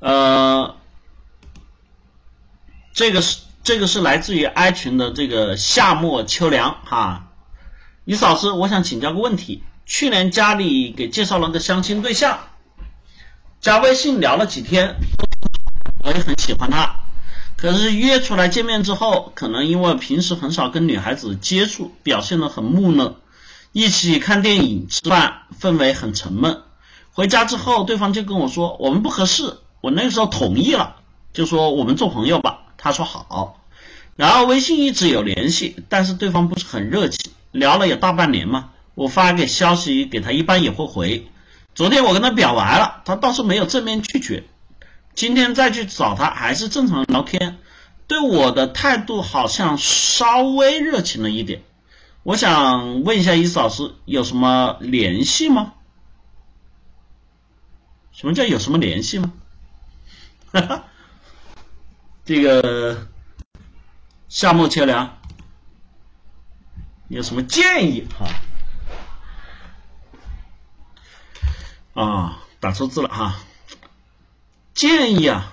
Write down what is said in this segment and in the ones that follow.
呃，这个是这个是来自于 I 群的这个夏末秋凉哈，李老师，我想请教个问题，去年家里给介绍了个相亲对象，加微信聊了几天，我也很喜欢他，可是约出来见面之后，可能因为平时很少跟女孩子接触，表现得很木讷，一起看电影吃饭，氛围很沉闷。回家之后，对方就跟我说我们不合适。我那个时候同意了，就说我们做朋友吧。他说好，然后微信一直有联系，但是对方不是很热情，聊了有大半年嘛。我发给消息给他，一般也会回。昨天我跟他表白了，他倒是没有正面拒绝。今天再去找他，还是正常聊天，对我的态度好像稍微热情了一点。我想问一下伊思老师，有什么联系吗？什么叫有什么联系吗？哈哈，这个夏末秋凉有什么建议哈？啊，打错字了哈。建议啊，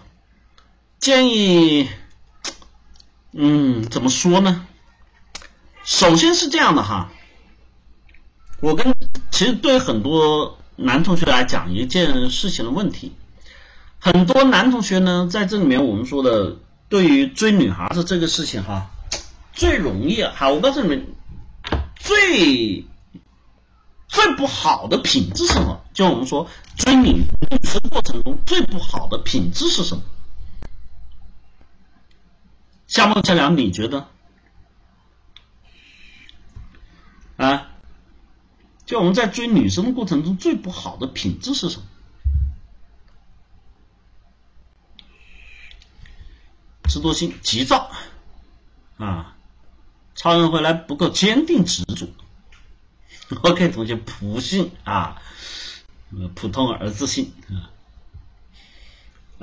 建议，嗯，怎么说呢？首先是这样的哈，我跟其实对很多男同学来讲一件事情的问题。很多男同学呢，在这里面我们说的，对于追女孩子这个事情哈，最容易哈，我告诉你们，最最不好的品质是什么？就我们说追女生过程中最不好的品质是什么？夏梦千良，你觉得？啊？就我们在追女生的过程中最不好的品质是什么？执着心急躁啊，超人回来不够坚定执着。OK，同学，普信啊，普通而自信啊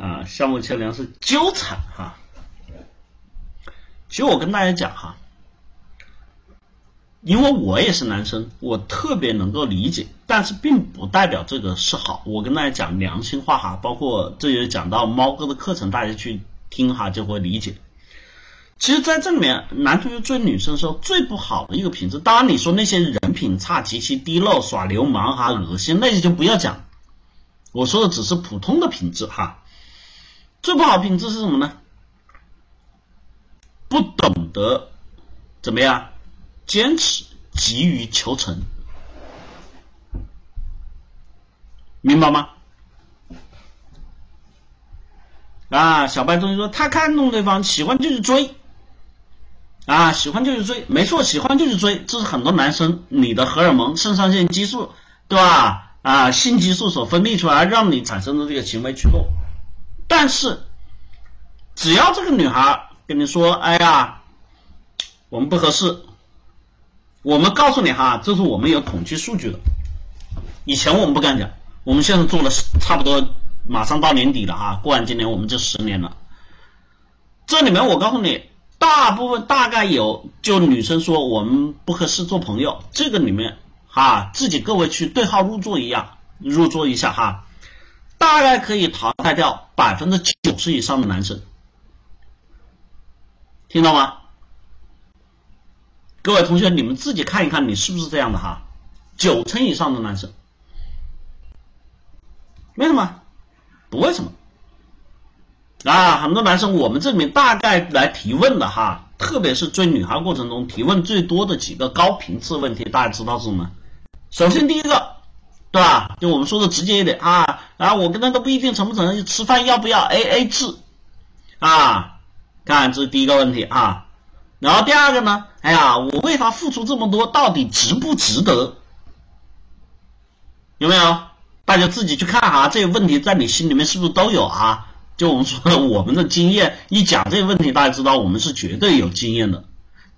啊，项目桥梁是纠缠哈。其实我跟大家讲哈，因为我也是男生，我特别能够理解，但是并不代表这个是好。我跟大家讲良心话哈，包括这也讲到猫哥的课程，大家去。听哈就会理解。其实，在这里面，男同学追女生的时候，最不好的一个品质，当然你说那些人品差、极其低落、耍流氓哈、恶心那些就不要讲。我说的只是普通的品质哈。最不好品质是什么呢？不懂得怎么样坚持，急于求成，明白吗？啊，小白同学说他看中对方，喜欢就去追，啊，喜欢就去追，没错，喜欢就去追，这是很多男生你的荷尔蒙、肾上腺激素，对吧？啊，性激素所分泌出来让你产生的这个行为驱动。但是，只要这个女孩跟你说，哎呀，我们不合适，我们告诉你哈，这是我们有统计数据的，以前我们不敢讲，我们现在做了差不多。马上到年底了哈，过完今年我们就十年了。这里面我告诉你，大部分大概有就女生说我们不合适做朋友，这个里面哈，自己各位去对号入座一样入座一下哈，大概可以淘汰掉百分之九十以上的男生，听到吗？各位同学，你们自己看一看，你是不是这样的哈？九成以上的男生，为什么？不为什么啊？很多男生，我们这里面大概来提问的哈，特别是追女孩过程中提问最多的几个高频次问题，大家知道是什么？首先第一个，对吧？就我们说的直接一点啊，啊，我跟他都不一定成不成，吃饭要不要 A A 制啊？看这是第一个问题啊。然后第二个呢？哎呀，我为他付出这么多，到底值不值得？有没有？大家自己去看哈，这些问题在你心里面是不是都有啊？就我们说我们的经验一讲这些问题，大家知道我们是绝对有经验的。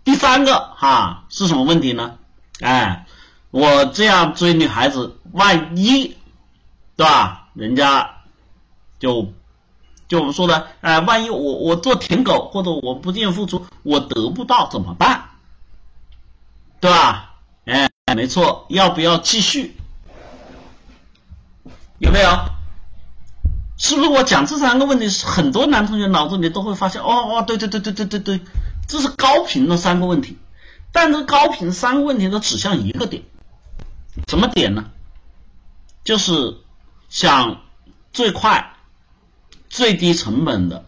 第三个哈是什么问题呢？哎，我这样追女孩子，万一对吧？人家就就我们说的，哎，万一我我做舔狗或者我不愿付出，我得不到怎么办？对吧？哎，没错，要不要继续？有没有？是不是我讲这三个问题，很多男同学脑子里都会发现，哦哦，对对对对对对对，这是高频的三个问题，但这高频三个问题都指向一个点，什么点呢？就是想最快、最低成本的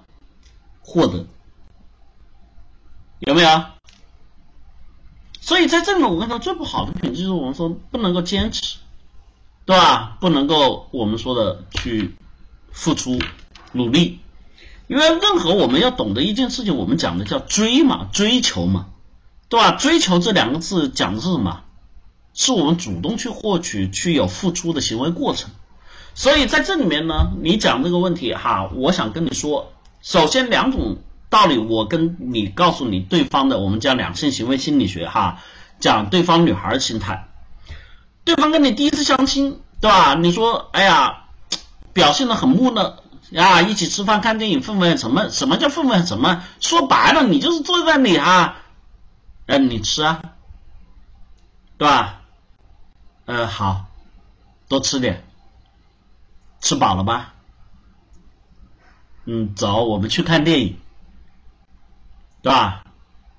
获得，有没有？所以在这里，我跟他最不好的品质就是我们说不能够坚持，对吧？不能够我们说的去。付出努力，因为任何我们要懂得一件事情，我们讲的叫追嘛，追求嘛，对吧？追求这两个字讲的是什么？是我们主动去获取、去有付出的行为过程。所以在这里面呢，你讲这个问题哈，我想跟你说，首先两种道理，我跟你告诉你对方的，我们讲两性行为心理学哈，讲对方女孩的心态，对方跟你第一次相亲，对吧？你说，哎呀。表现的很木讷啊，一起吃饭看电影氛围什么。什么叫氛围什么？说白了，你就是坐在那里啊，嗯，你吃啊，对吧？嗯，好，多吃点，吃饱了吧？嗯，走，我们去看电影，对吧？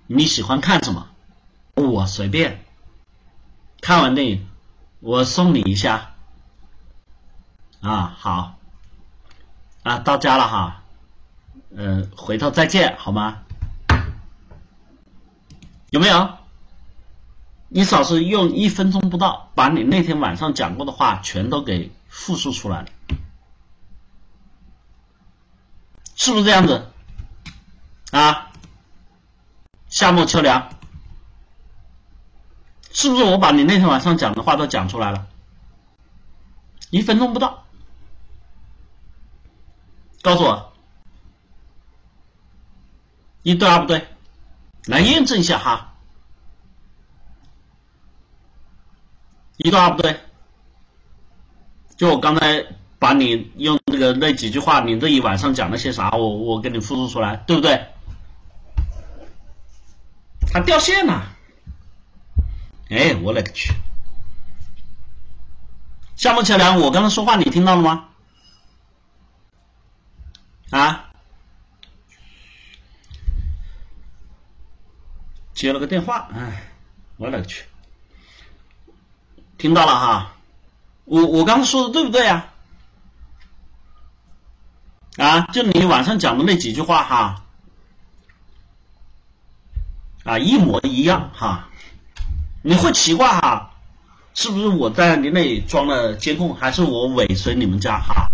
你喜欢看什么？我随便。看完电影，我送你一下。啊，好，啊，到家了哈，嗯，回头再见，好吗？有没有？你嫂子用一分钟不到，把你那天晚上讲过的话全都给复述出来了，是不是这样子？啊，夏末秋凉，是不是我把你那天晚上讲的话都讲出来了？一分钟不到。告诉我，一对二不对？来验证一下哈，一对二不对？就我刚才把你用那个那几句话，你这一晚上讲了些啥？我我给你复述出来，对不对？他掉线了，哎，我勒个去！夏末桥梁，我刚才说话你听到了吗？啊，接了个电话，哎，我勒个去，听到了哈，我我刚才说的对不对呀？啊，就你晚上讲的那几句话哈，啊，一模一样哈，你会奇怪哈，是不是我在你那里装了监控，还是我尾随你们家哈？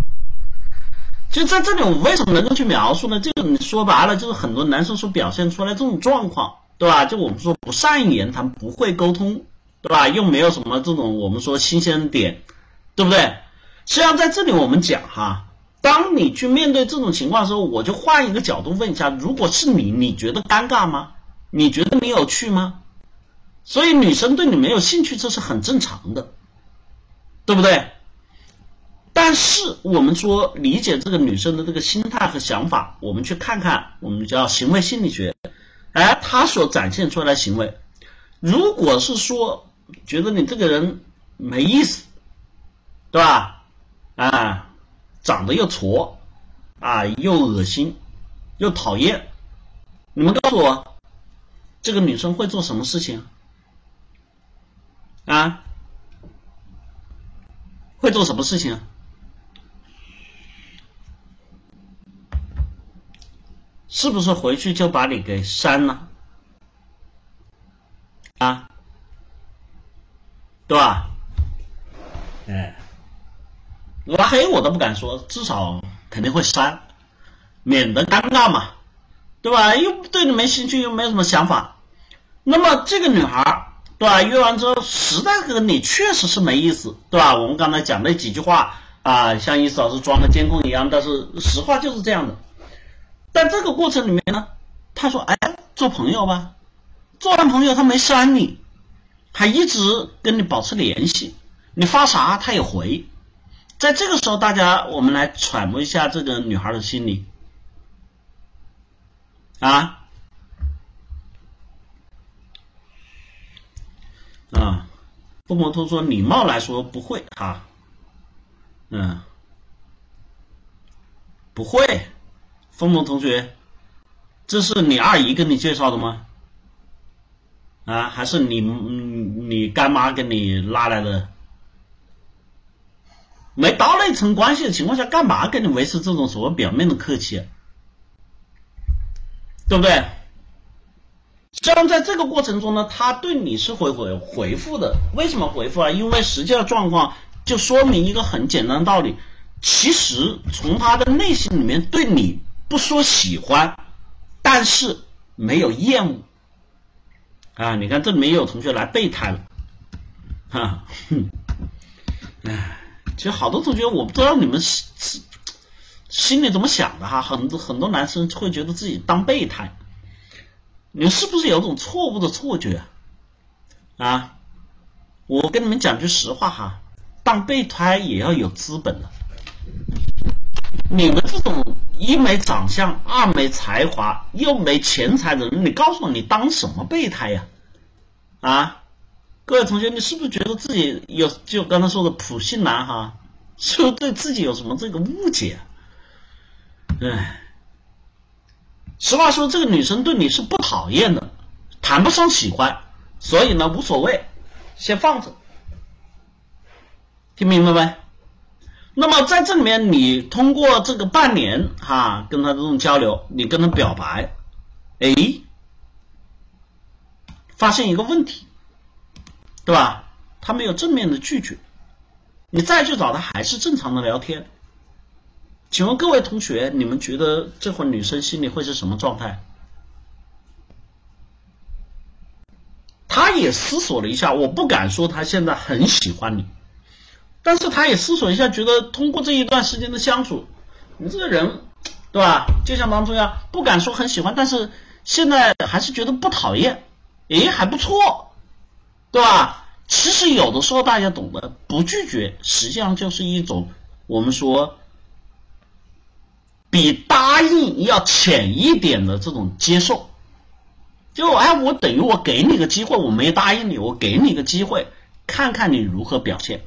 就在这里，我为什么能够去描述呢？这个你说白了，就是很多男生所表现出来这种状况，对吧？就我们说不善言谈，不会沟通，对吧？又没有什么这种我们说新鲜点，对不对？实际上在这里我们讲哈，当你去面对这种情况的时候，我就换一个角度问一下：如果是你，你觉得尴尬吗？你觉得你有趣吗？所以女生对你没有兴趣，这是很正常的，对不对？但是我们说理解这个女生的这个心态和想法，我们去看看我们叫行为心理学，哎，她所展现出来的行为，如果是说觉得你这个人没意思，对吧？啊，长得又矬，啊，又恶心，又讨厌，你们告诉我，这个女生会做什么事情？啊，会做什么事情？是不是回去就把你给删了啊？对吧？哎，拉黑我都不敢说，至少肯定会删，免得尴尬嘛，对吧？又对你没兴趣，又没有什么想法。那么这个女孩，对吧？约完之后，实在跟你确实是没意思，对吧？我们刚才讲那几句话啊，像意思老师装个监控一样，但是实话就是这样的。但这个过程里面呢，他说：“哎，做朋友吧，做完朋友他没删你，还一直跟你保持联系，你发啥他也回。在这个时候，大家我们来揣摩一下这个女孩的心理啊啊，不摩托说礼貌来说不会哈，嗯。”不会，风龙同学，这是你二姨跟你介绍的吗？啊，还是你你干妈给你拉来的？没到那层关系的情况下，干嘛跟你维持这种所谓表面的客气？对不对？这样在这个过程中呢，他对你是会回回复的。为什么回复啊？因为实际的状况就说明一个很简单的道理：其实从他的内心里面对你不说喜欢，但是没有厌恶。啊，你看这里面也有同学来备胎了，哈，哼，哎，其实好多同学我不知道你们心心里怎么想的哈，很多很多男生会觉得自己当备胎，你是不是有种错误的错觉啊？啊我跟你们讲句实话哈，当备胎也要有资本的，你们这种一没长相，二没才华，又没钱财的人，你告诉我你当什么备胎呀？啊，各位同学，你是不是觉得自己有就刚才说的普信男哈，是不是对自己有什么这个误解？哎，实话说，这个女生对你是不讨厌的，谈不上喜欢，所以呢无所谓，先放着，听明白没？那么在这里面，你通过这个半年哈跟他这种交流，你跟他表白，哎。发现一个问题，对吧？他没有正面的拒绝，你再去找他还是正常的聊天。请问各位同学，你们觉得这会女生心里会是什么状态？他也思索了一下，我不敢说他现在很喜欢你，但是他也思索一下，觉得通过这一段时间的相处，你这个人，对吧？就像当初一样，不敢说很喜欢，但是现在还是觉得不讨厌。诶，还不错，对吧？其实有的时候大家懂得，不拒绝实际上就是一种我们说比答应要浅一点的这种接受。就哎，我等于我给你个机会，我没答应你，我给你个机会，看看你如何表现。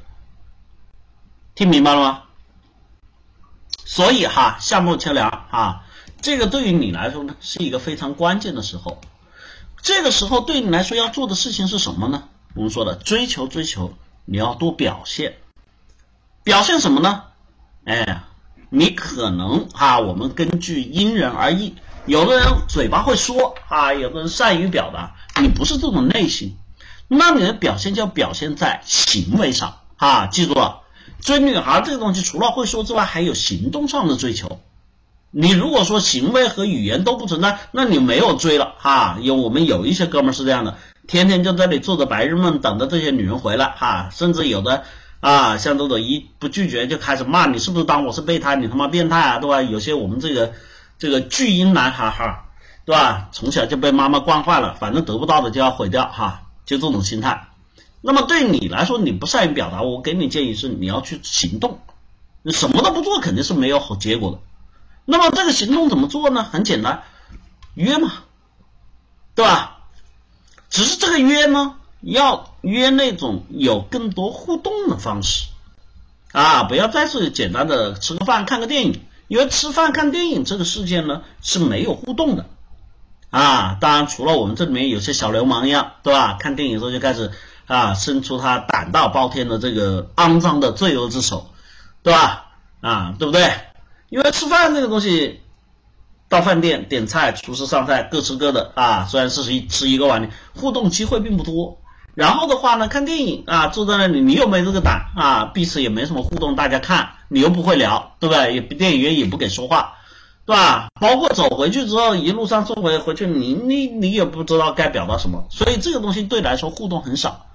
听明白了吗？所以哈，夏末秋凉啊，这个对于你来说呢，是一个非常关键的时候。这个时候对你来说要做的事情是什么呢？我们说的追求追求，你要多表现，表现什么呢？哎，你可能啊，我们根据因人而异，有的人嘴巴会说啊，有的人善于表达，你不是这种类型，那你的表现就要表现在行为上啊，记住了，追女孩这个东西除了会说之外，还有行动上的追求。你如果说行为和语言都不存在，那你没有追了哈。有我们有一些哥们是这样的，天天就在这里做着白日梦，等着这些女人回来哈。甚至有的啊，像这种一不拒绝就开始骂你，是不是当我是备胎？你他妈变态啊，对吧？有些我们这个这个巨婴男孩哈，对吧？从小就被妈妈惯坏了，反正得不到的就要毁掉哈，就这种心态。那么对你来说，你不善于表达，我给你建议是你要去行动，你什么都不做肯定是没有好结果的。那么这个行动怎么做呢？很简单，约嘛，对吧？只是这个约呢，要约那种有更多互动的方式啊，不要再是简单的吃个饭、看个电影，因为吃饭、看电影这个事件呢是没有互动的啊。当然，除了我们这里面有些小流氓一样，对吧？看电影的时候就开始啊，伸出他胆大包天的这个肮脏的罪恶之手，对吧？啊，对不对？因为吃饭这个东西，到饭店点菜，厨师上菜，各吃各的啊。虽然是一吃一个碗，互动机会并不多。然后的话呢，看电影啊，坐在那里，你又没这个胆啊，彼此也没什么互动，大家看，你又不会聊，对不对？也电影院也不给说话，对吧？包括走回去之后，一路上送回回去，你你你也不知道该表达什么，所以这个东西对来说互动很少。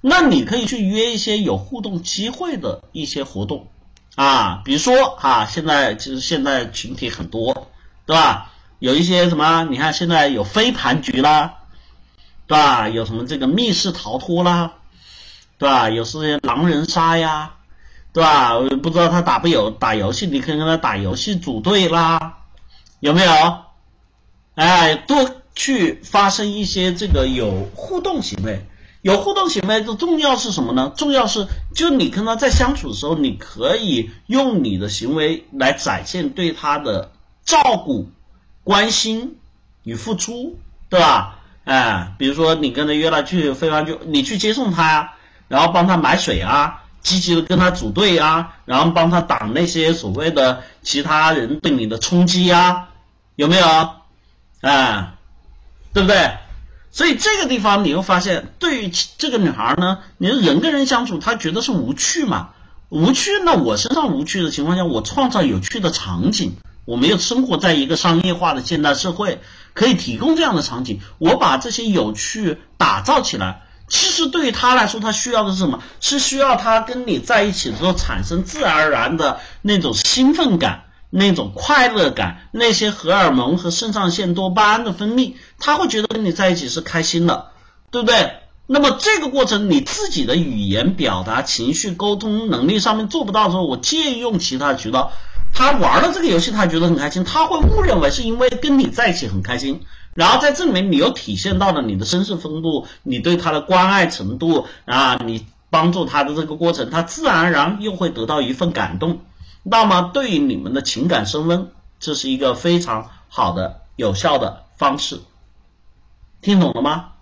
那你可以去约一些有互动机会的一些活动。啊，比如说啊，现在其实现在群体很多，对吧？有一些什么，你看现在有飞盘局啦，对吧？有什么这个密室逃脱啦，对吧？有些狼人杀呀，对吧？不知道他打不有打游戏，你可以跟他打游戏组队啦，有没有？哎，多去发生一些这个有互动行为。有互动行为的重要是什么呢？重要是就你跟他在相处的时候，你可以用你的行为来展现对他的照顾、关心与付出，对吧？哎，比如说你跟他约了去飞盘就你去接送他呀，然后帮他买水啊，积极的跟他组队啊，然后帮他挡那些所谓的其他人对你的冲击啊，有没有？哎，对不对？所以这个地方你会发现，对于这个女孩呢，你说人跟人相处，她觉得是无趣嘛？无趣，那我身上无趣的情况下，我创造有趣的场景。我们又生活在一个商业化的现代社会，可以提供这样的场景。我把这些有趣打造起来，其实对于他来说，他需要的是什么？是需要他跟你在一起的时候产生自然而然的那种兴奋感。那种快乐感，那些荷尔蒙和肾上腺多巴胺的分泌，他会觉得跟你在一起是开心的，对不对？那么这个过程你自己的语言表达、情绪沟通能力上面做不到的时候，我借用其他渠道，他玩了这个游戏，他觉得很开心，他会误认为是因为跟你在一起很开心，然后在这里面你又体现到了你的绅士风度，你对他的关爱程度啊，你帮助他的这个过程，他自然而然又会得到一份感动。那么，对于你们的情感升温，这是一个非常好的、有效的方式。听懂了吗？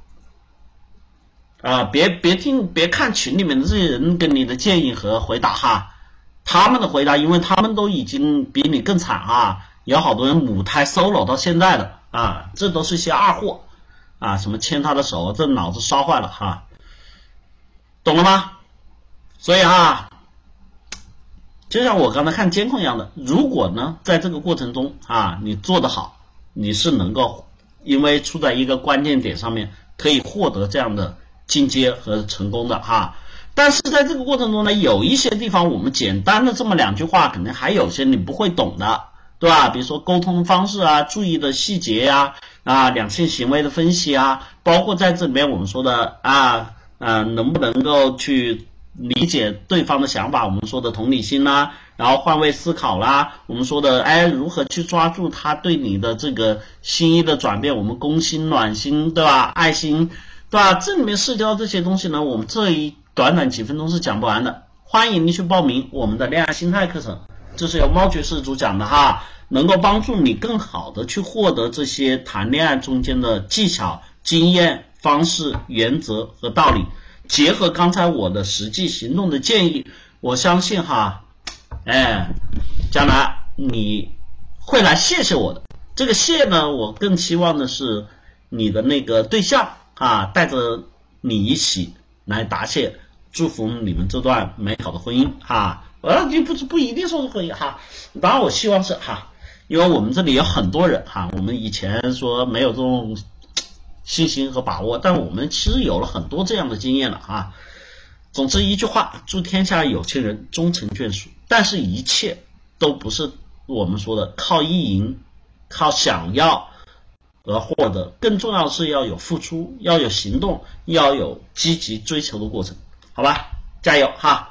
啊，别别听，别看群里面的这些人给你的建议和回答哈，他们的回答，因为他们都已经比你更惨啊，有好多人母胎 solo 到现在的啊，这都是一些二货啊，什么牵他的手，这脑子烧坏了哈，懂了吗？所以啊。就像我刚才看监控一样的，如果呢，在这个过程中啊，你做得好，你是能够因为处在一个关键点上面，可以获得这样的进阶和成功的哈。但是在这个过程中呢，有一些地方我们简单的这么两句话，可能还有些你不会懂的，对吧？比如说沟通方式啊，注意的细节呀，啊，两性行为的分析啊，包括在这里面我们说的啊，嗯，能不能够去。理解对方的想法，我们说的同理心啦，然后换位思考啦，我们说的哎，如何去抓住他对你的这个心意的转变，我们攻心暖心，对吧？爱心，对吧？这里面涉及到这些东西呢，我们这一短短几分钟是讲不完的。欢迎您去报名我们的恋爱心态课程，这是由猫爵士主讲的哈，能够帮助你更好的去获得这些谈恋爱中间的技巧、经验、方式、原则和道理。结合刚才我的实际行动的建议，我相信哈，哎，将来你会来谢谢我的。这个谢呢，我更期望的是你的那个对象啊，带着你一起来答谢，祝福你们这段美好的婚姻哈。呃，你不不一定说是婚姻哈，当然我希望是哈，因为我们这里有很多人哈，我们以前说没有这种。信心和把握，但我们其实有了很多这样的经验了哈。总之一句话，祝天下有情人终成眷属。但是，一切都不是我们说的靠意淫、靠想要而获得，更重要的是要有付出，要有行动，要有积极追求的过程，好吧？加油哈！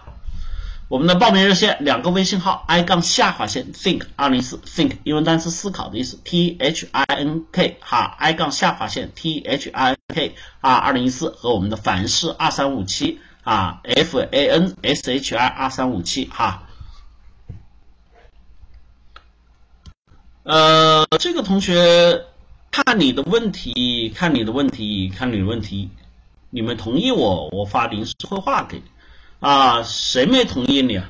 我们的报名热线两个微信号：i 杠下划线 think 二零四 think 英文单词思考的意思，t h i n k 哈 i 杠下划线 t h i n k 啊二零一四和我们的凡是二三五七啊 f a n s h i 二三五七哈。呃，这个同学看你的问题，看你的问题，看你的问题，你们同意我，我发临时绘画给。啊，谁没同意你啊？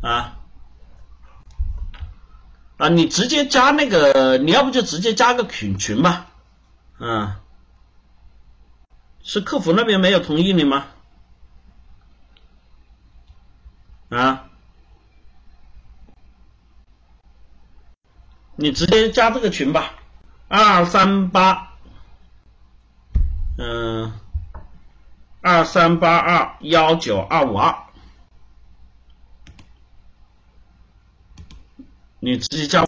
啊啊，你直接加那个，你要不就直接加个群群吧。嗯，是客服那边没有同意你吗？啊，你直接加这个群吧，二三八，嗯。二三八二幺九二五二，你直接加